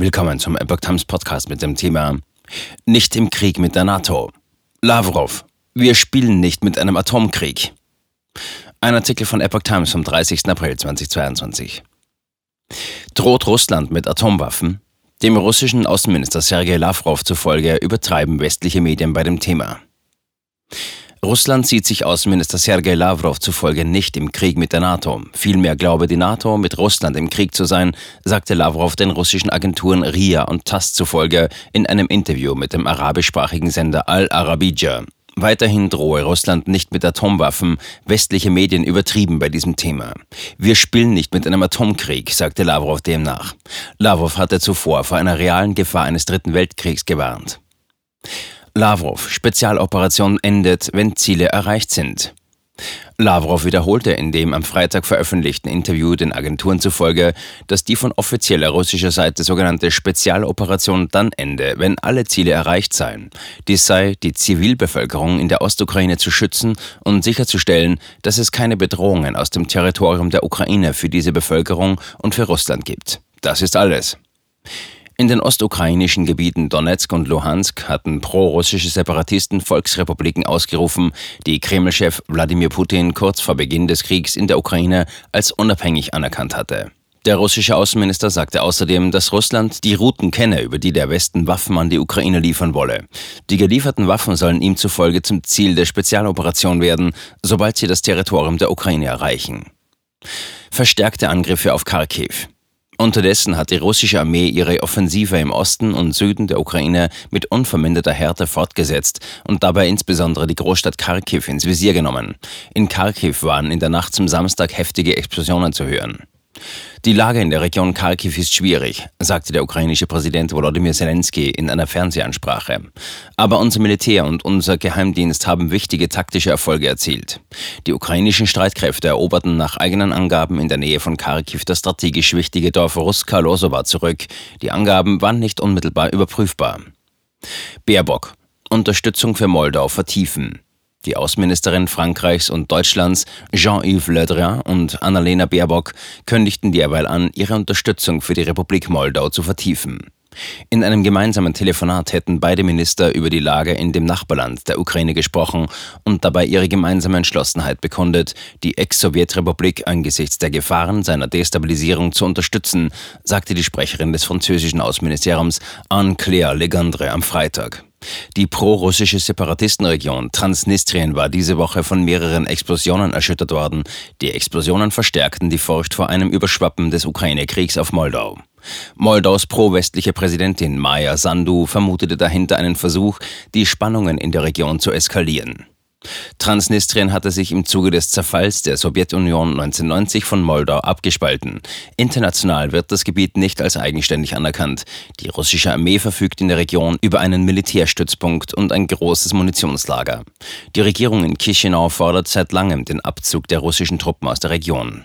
Willkommen zum Epoch Times Podcast mit dem Thema Nicht im Krieg mit der NATO. Lavrov, wir spielen nicht mit einem Atomkrieg. Ein Artikel von Epoch Times vom 30. April 2022. Droht Russland mit Atomwaffen? Dem russischen Außenminister Sergei Lavrov zufolge übertreiben westliche Medien bei dem Thema. Russland sieht sich Außenminister Sergei Lavrov zufolge nicht im Krieg mit der NATO. Vielmehr glaube die NATO, mit Russland im Krieg zu sein, sagte Lavrov den russischen Agenturen RIA und TASS zufolge in einem Interview mit dem arabischsprachigen Sender Al-Arabija. Weiterhin drohe Russland nicht mit Atomwaffen, westliche Medien übertrieben bei diesem Thema. Wir spielen nicht mit einem Atomkrieg, sagte Lavrov demnach. Lavrov hatte zuvor vor einer realen Gefahr eines Dritten Weltkriegs gewarnt. Lavrov, Spezialoperation endet, wenn Ziele erreicht sind. Lavrov wiederholte in dem am Freitag veröffentlichten Interview den Agenturen zufolge, dass die von offizieller russischer Seite sogenannte Spezialoperation dann ende, wenn alle Ziele erreicht seien. Dies sei, die Zivilbevölkerung in der Ostukraine zu schützen und sicherzustellen, dass es keine Bedrohungen aus dem Territorium der Ukraine für diese Bevölkerung und für Russland gibt. Das ist alles. In den ostukrainischen Gebieten Donetsk und Luhansk hatten pro-russische Separatisten Volksrepubliken ausgerufen, die Kreml-Chef Wladimir Putin kurz vor Beginn des Kriegs in der Ukraine als unabhängig anerkannt hatte. Der russische Außenminister sagte außerdem, dass Russland die Routen kenne, über die der Westen Waffen an die Ukraine liefern wolle. Die gelieferten Waffen sollen ihm zufolge zum Ziel der Spezialoperation werden, sobald sie das Territorium der Ukraine erreichen. Verstärkte Angriffe auf Kharkiv. Unterdessen hat die russische Armee ihre Offensive im Osten und Süden der Ukraine mit unverminderter Härte fortgesetzt und dabei insbesondere die Großstadt Kharkiv ins Visier genommen. In Kharkiv waren in der Nacht zum Samstag heftige Explosionen zu hören. Die Lage in der Region Kharkiv ist schwierig, sagte der ukrainische Präsident Volodymyr Zelensky in einer Fernsehansprache. Aber unser Militär und unser Geheimdienst haben wichtige taktische Erfolge erzielt. Die ukrainischen Streitkräfte eroberten nach eigenen Angaben in der Nähe von Kharkiv das strategisch wichtige Dorf Ruska Losowa zurück. Die Angaben waren nicht unmittelbar überprüfbar. Baerbock. Unterstützung für Moldau vertiefen. Die Außenministerin Frankreichs und Deutschlands, Jean-Yves Le Drian und Annalena Baerbock, kündigten derweil an, ihre Unterstützung für die Republik Moldau zu vertiefen. In einem gemeinsamen Telefonat hätten beide Minister über die Lage in dem Nachbarland der Ukraine gesprochen und dabei ihre gemeinsame Entschlossenheit bekundet, die Ex-Sowjetrepublik angesichts der Gefahren seiner Destabilisierung zu unterstützen, sagte die Sprecherin des französischen Außenministeriums Anne-Claire Legendre am Freitag. Die pro-russische Separatistenregion Transnistrien war diese Woche von mehreren Explosionen erschüttert worden. Die Explosionen verstärkten die Furcht vor einem Überschwappen des Ukraine-Kriegs auf Moldau. Moldaus pro-westliche Präsidentin Maya Sandu vermutete dahinter einen Versuch, die Spannungen in der Region zu eskalieren. Transnistrien hatte sich im Zuge des Zerfalls der Sowjetunion 1990 von Moldau abgespalten. International wird das Gebiet nicht als eigenständig anerkannt. Die russische Armee verfügt in der Region über einen Militärstützpunkt und ein großes Munitionslager. Die Regierung in Chisinau fordert seit langem den Abzug der russischen Truppen aus der Region.